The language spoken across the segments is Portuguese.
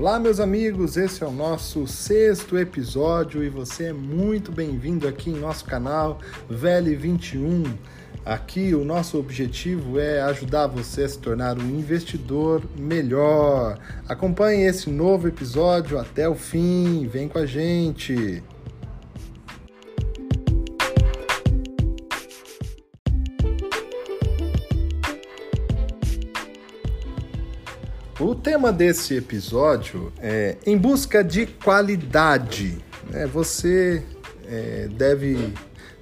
Olá, meus amigos, esse é o nosso sexto episódio e você é muito bem-vindo aqui em nosso canal VL21. Aqui o nosso objetivo é ajudar você a se tornar um investidor melhor. Acompanhe esse novo episódio até o fim, vem com a gente. O tema desse episódio é em busca de qualidade. É, você é, deve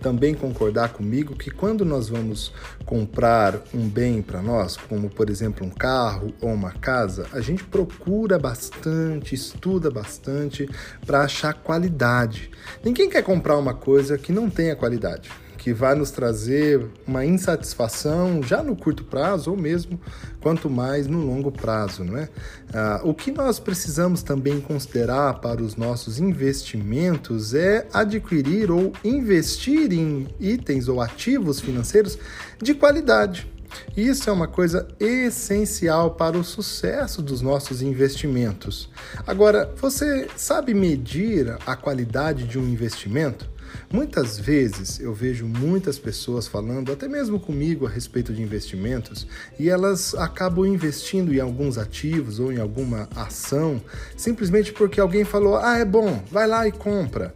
também concordar comigo que quando nós vamos comprar um bem para nós, como por exemplo um carro ou uma casa, a gente procura bastante, estuda bastante para achar qualidade. Ninguém quer comprar uma coisa que não tenha qualidade que vai nos trazer uma insatisfação já no curto prazo ou mesmo quanto mais no longo prazo, não é? Ah, o que nós precisamos também considerar para os nossos investimentos é adquirir ou investir em itens ou ativos financeiros de qualidade. Isso é uma coisa essencial para o sucesso dos nossos investimentos. Agora, você sabe medir a qualidade de um investimento? Muitas vezes eu vejo muitas pessoas falando, até mesmo comigo, a respeito de investimentos, e elas acabam investindo em alguns ativos ou em alguma ação simplesmente porque alguém falou: ah, é bom, vai lá e compra.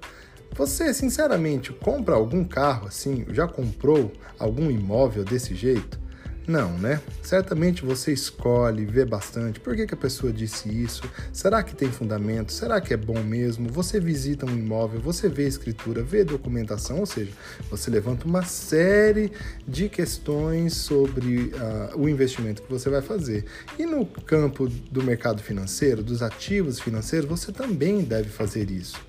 Você, sinceramente, compra algum carro assim? Já comprou algum imóvel desse jeito? Não, né? Certamente você escolhe, vê bastante. Por que, que a pessoa disse isso? Será que tem fundamento? Será que é bom mesmo? Você visita um imóvel, você vê escritura, vê documentação, ou seja, você levanta uma série de questões sobre uh, o investimento que você vai fazer. E no campo do mercado financeiro, dos ativos financeiros, você também deve fazer isso.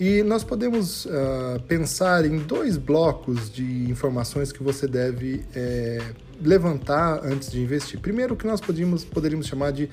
E nós podemos uh, pensar em dois blocos de informações que você deve. Eh, levantar antes de investir. Primeiro, o que nós podíamos, poderíamos chamar de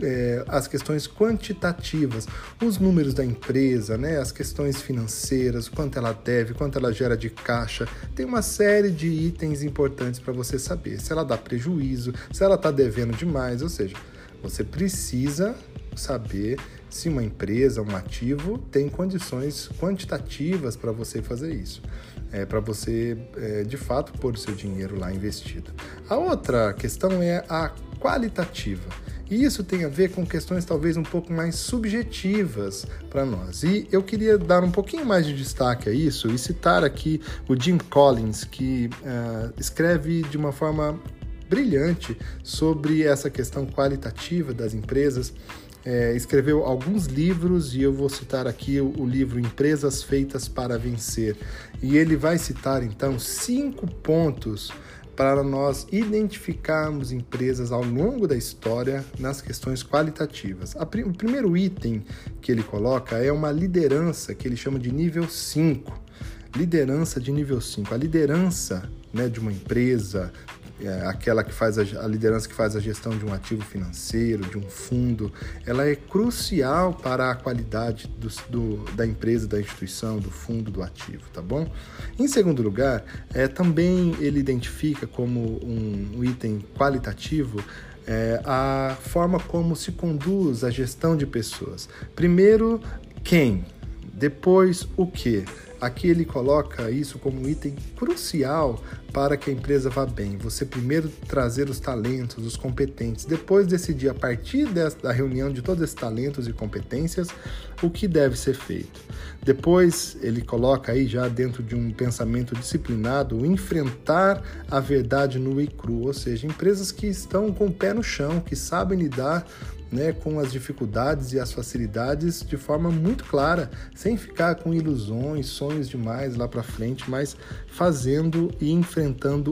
é, as questões quantitativas, os números da empresa, né, as questões financeiras, quanto ela deve, quanto ela gera de caixa. Tem uma série de itens importantes para você saber. Se ela dá prejuízo, se ela está devendo demais, ou seja, você precisa saber se uma empresa, um ativo, tem condições quantitativas para você fazer isso é, para você é, de fato pôr o seu dinheiro lá investido. A outra questão é a qualitativa. E isso tem a ver com questões talvez um pouco mais subjetivas para nós. E eu queria dar um pouquinho mais de destaque a isso e citar aqui o Jim Collins, que uh, escreve de uma forma brilhante sobre essa questão qualitativa das empresas é, escreveu alguns livros e eu vou citar aqui o, o, livro Empresas Feitas para Vencer. E ele vai citar então cinco pontos para nós identificarmos empresas ao longo da história nas questões qualitativas. O primeiro item que ele coloca é uma liderança que ele chama de nível 5. Liderança de nível 5. A liderança né, de uma empresa, é, aquela que faz a, a, liderança que faz a gestão de um ativo financeiro, de um fundo, ela é crucial para a qualidade do, do, da empresa, da instituição, do fundo, do ativo, tá bom? Em segundo lugar, é, também ele identifica como um, um item qualitativo é, a forma como se conduz a gestão de pessoas. Primeiro, quem? Depois, o que? Aqui ele coloca isso como um item crucial para que a empresa vá bem. Você primeiro trazer os talentos, os competentes, depois decidir a partir da reunião de todos esses talentos e competências o que deve ser feito. Depois ele coloca aí já dentro de um pensamento disciplinado enfrentar a verdade nua e crua, ou seja, empresas que estão com o pé no chão, que sabem lidar né, com as dificuldades e as facilidades de forma muito clara, sem ficar com ilusões, sonhos demais lá para frente, mas fazendo e enfrentando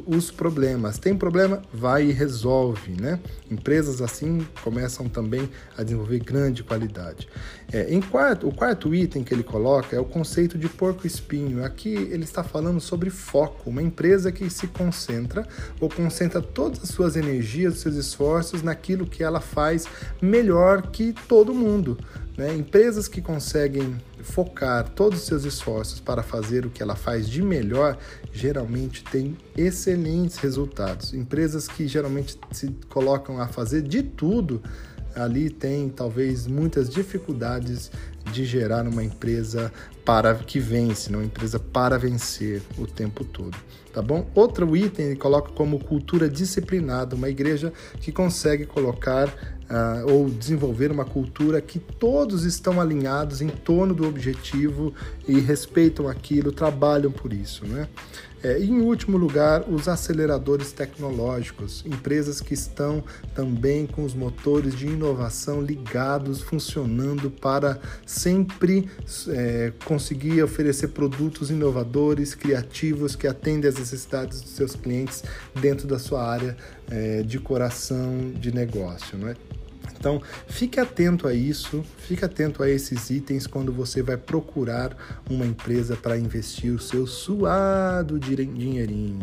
os problemas. Tem problema? Vai e resolve, né? Empresas assim começam também a desenvolver grande qualidade. É, em quarto, o quarto item que ele coloca é o conceito de porco-espinho. Aqui ele está falando sobre foco, uma empresa que se concentra ou concentra todas as suas energias, seus esforços naquilo que ela faz melhor que todo mundo. Né? Empresas que conseguem focar todos os seus esforços para fazer o que ela faz de melhor, geralmente têm excelentes resultados. Empresas que geralmente se colocam a fazer de tudo ali tem talvez muitas dificuldades de gerar uma empresa para que vence, uma empresa para vencer o tempo todo, tá bom? Outro item ele coloca como cultura disciplinada, uma igreja que consegue colocar uh, ou desenvolver uma cultura que todos estão alinhados em torno do objetivo e respeitam aquilo, trabalham por isso, né? É, em último lugar, os aceleradores tecnológicos, empresas que estão também com os motores de inovação ligados, funcionando para sempre é, conseguir oferecer produtos inovadores, criativos, que atendem às necessidades dos seus clientes dentro da sua área é, de coração de negócio. Não é? Então, fique atento a isso, fique atento a esses itens quando você vai procurar uma empresa para investir o seu suado dinheirinho.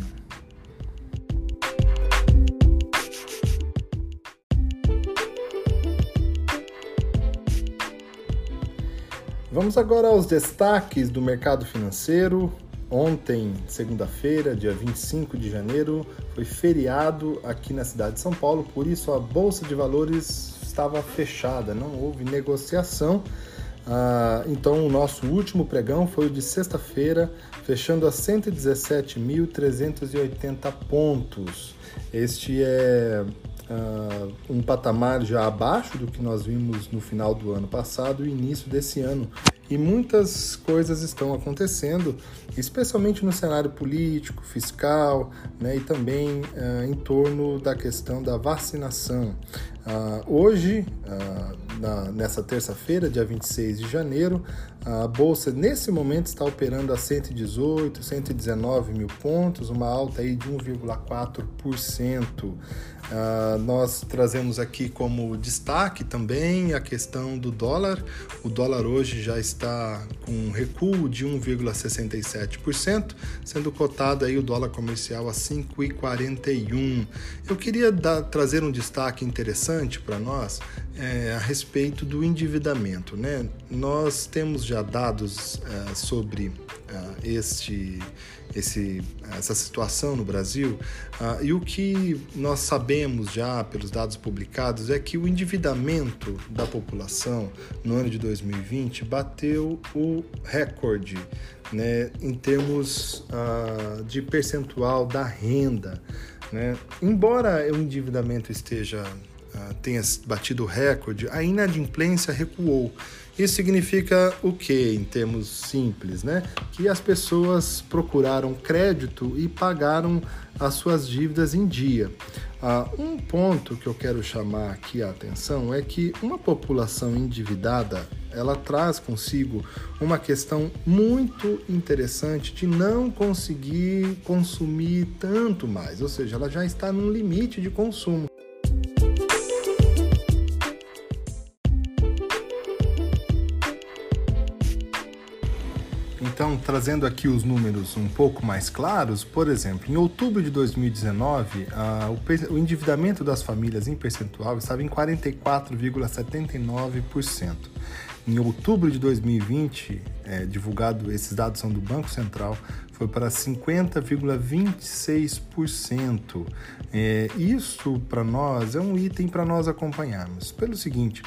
Vamos agora aos destaques do mercado financeiro. Ontem, segunda-feira, dia 25 de janeiro, foi feriado aqui na cidade de São Paulo, por isso a Bolsa de Valores estava fechada, não houve negociação. Ah, então, o nosso último pregão foi o de sexta-feira, fechando a 117.380 pontos. Este é ah, um patamar já abaixo do que nós vimos no final do ano passado e início desse ano. E muitas coisas estão acontecendo, especialmente no cenário político, fiscal né, e também uh, em torno da questão da vacinação. Uh, hoje, uh, na, nessa terça-feira, dia 26 de janeiro, a Bolsa nesse momento está operando a 118, 119 mil pontos, uma alta aí de 1,4%. Uh, nós trazemos aqui como destaque também a questão do dólar. O dólar hoje já está com um recuo de 1,67%, sendo cotado aí o dólar comercial a 5,41. Eu queria dar, trazer um destaque interessante para nós é, a respeito do endividamento. Né? Nós temos já dados é, sobre é, este esse, essa situação no Brasil. Uh, e o que nós sabemos já pelos dados publicados é que o endividamento da população no ano de 2020 bateu o recorde né, em termos uh, de percentual da renda. Né? Embora o endividamento esteja uh, tenha batido o recorde, a inadimplência recuou. Isso significa o que em termos simples, né? Que as pessoas procuraram crédito e pagaram as suas dívidas em dia. Ah, um ponto que eu quero chamar aqui a atenção é que uma população endividada ela traz consigo uma questão muito interessante de não conseguir consumir tanto mais, ou seja, ela já está num limite de consumo. Trazendo aqui os números um pouco mais claros, por exemplo, em outubro de 2019, uh, o, o endividamento das famílias em percentual estava em 44,79%. Em outubro de 2020, é, divulgado, esses dados são do Banco Central, foi para 50,26%. É, isso para nós é um item para nós acompanharmos. Pelo seguinte,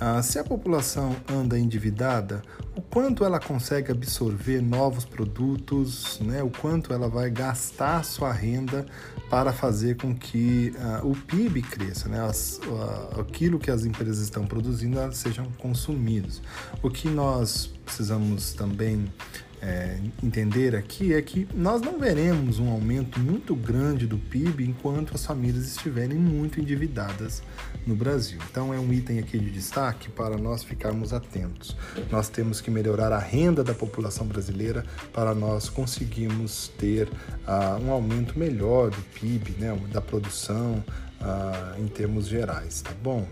ah, se a população anda endividada, o quanto ela consegue absorver novos produtos, né, o quanto ela vai gastar sua renda para fazer com que ah, o PIB cresça, né, as, ah, aquilo que as empresas estão produzindo sejam consumidos. O que nós precisamos também é, entender aqui é que nós não veremos um aumento muito grande do PIB enquanto as famílias estiverem muito endividadas no Brasil. Então é um item aqui de destaque para nós ficarmos atentos. Nós temos que melhorar a renda da população brasileira para nós conseguirmos ter uh, um aumento melhor do PIB, né, da produção uh, em termos gerais, tá bom?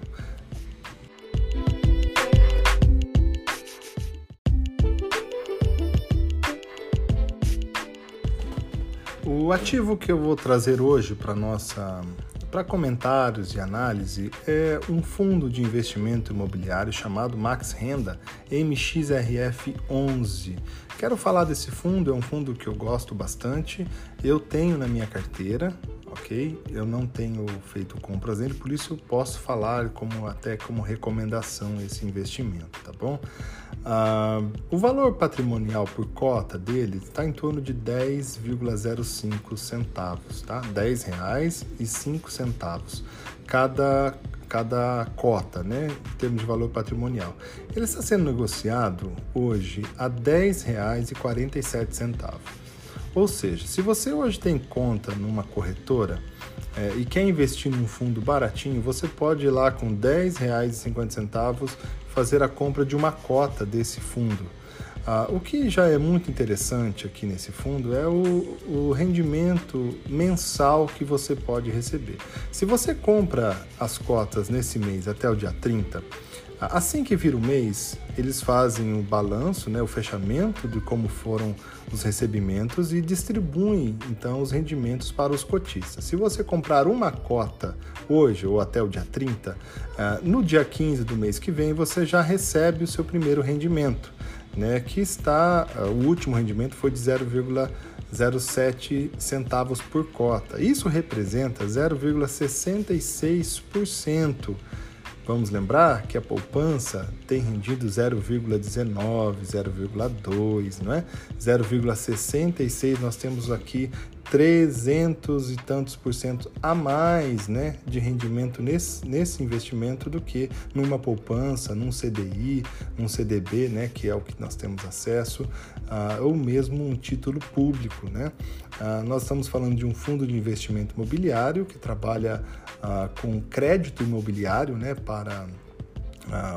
O ativo que eu vou trazer hoje para nossa para comentários e análise é um fundo de investimento imobiliário chamado Max Renda MXRF11. Quero falar desse fundo, é um fundo que eu gosto bastante, eu tenho na minha carteira, ok? Eu não tenho feito compras nele, por isso eu posso falar como até como recomendação esse investimento, tá bom? Ah, o valor patrimonial por cota dele está em torno de 10,05 centavos, tá? 10 reais e 5 centavos cada cada cota, né, em termos de valor patrimonial. Ele está sendo negociado hoje a R$ 10,47. Ou seja, se você hoje tem conta numa corretora é, e quer investir num fundo baratinho, você pode ir lá com R$ 10,50 fazer a compra de uma cota desse fundo. Ah, o que já é muito interessante aqui nesse fundo é o, o, rendimento mensal que você pode receber. Se você compra as cotas nesse mês até o dia 30, assim que vira o mês, eles fazem o balanço, né, o fechamento de como foram os recebimentos e distribuem então os rendimentos para os cotistas. Se você comprar uma cota hoje ou até o dia 30, ah, no dia 15 do mês que vem você já recebe o seu primeiro rendimento né, que está, ah, o último rendimento foi de 0,07 centavos por cota. Isso representa 0,66%. Vamos lembrar que a poupança tem rendido 0,19, 0,2, não é? 0,66 nós temos aqui 300 e tantos por cento a mais né, de rendimento nesse, nesse investimento do que numa poupança, num CDI, num CDB, né, que é o que nós temos acesso, uh, ou mesmo um título público. Né? Uh, nós estamos falando de um fundo de investimento imobiliário que trabalha uh, com crédito imobiliário né, para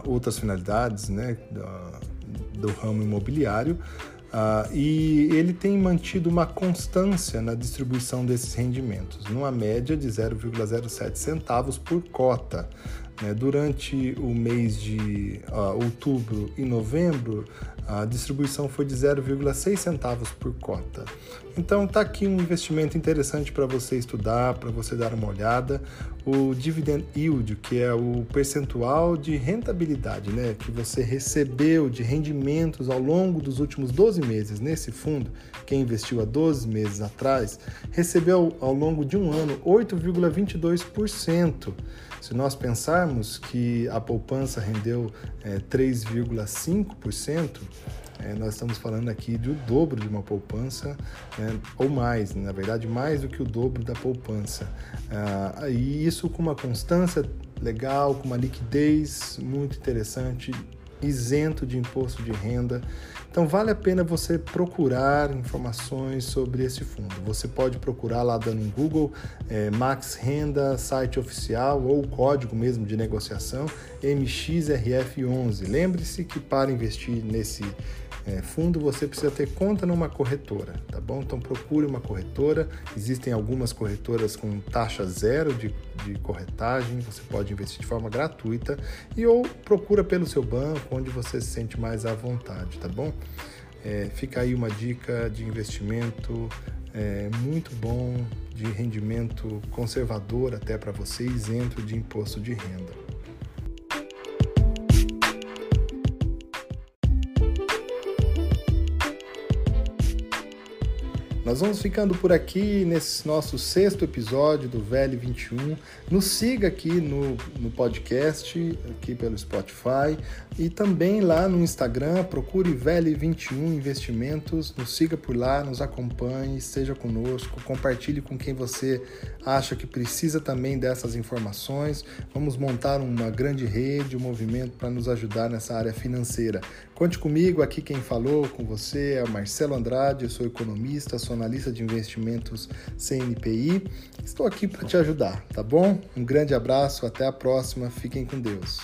outras finalidades né, do, do ramo imobiliário. Uh, e ele tem mantido uma constância na distribuição desses rendimentos, numa média de 0,07 centavos por cota. Né? Durante o mês de uh, outubro e novembro, a distribuição foi de 0,6 centavos por cota. Então tá aqui um investimento interessante para você estudar, para você dar uma olhada. O dividend yield, que é o percentual de rentabilidade, né, que você recebeu de rendimentos ao longo dos últimos 12 meses nesse fundo, quem investiu há 12 meses atrás, recebeu ao longo de um ano 8,22%. Se nós pensarmos que a poupança rendeu é, 3,5%, é, nós estamos falando aqui do dobro de uma poupança, né, ou mais, na verdade, mais do que o dobro da poupança. Ah, e isso com uma constância legal, com uma liquidez muito interessante, isento de imposto de renda. Então vale a pena você procurar informações sobre esse fundo. Você pode procurar lá dando um Google é, Max Renda, site oficial ou código mesmo de negociação MXRF11. Lembre-se que para investir nesse é, fundo, você precisa ter conta numa corretora, tá bom? Então procure uma corretora. Existem algumas corretoras com taxa zero de, de corretagem, você pode investir de forma gratuita e ou procura pelo seu banco, onde você se sente mais à vontade, tá bom? É, fica aí uma dica de investimento é, muito bom, de rendimento conservador até para você, isento de imposto de renda. Nós vamos ficando por aqui nesse nosso sexto episódio do Velho 21. Nos siga aqui no, no podcast, aqui pelo Spotify e também lá no Instagram. Procure Velho 21 Investimentos. Nos siga por lá, nos acompanhe, esteja conosco, compartilhe com quem você acha que precisa também dessas informações. Vamos montar uma grande rede, um movimento para nos ajudar nessa área financeira. Conte comigo, aqui quem falou com você é o Marcelo Andrade, eu sou economista, sou analista de investimentos CNPI. Estou aqui para te ajudar, tá bom? Um grande abraço, até a próxima, fiquem com Deus.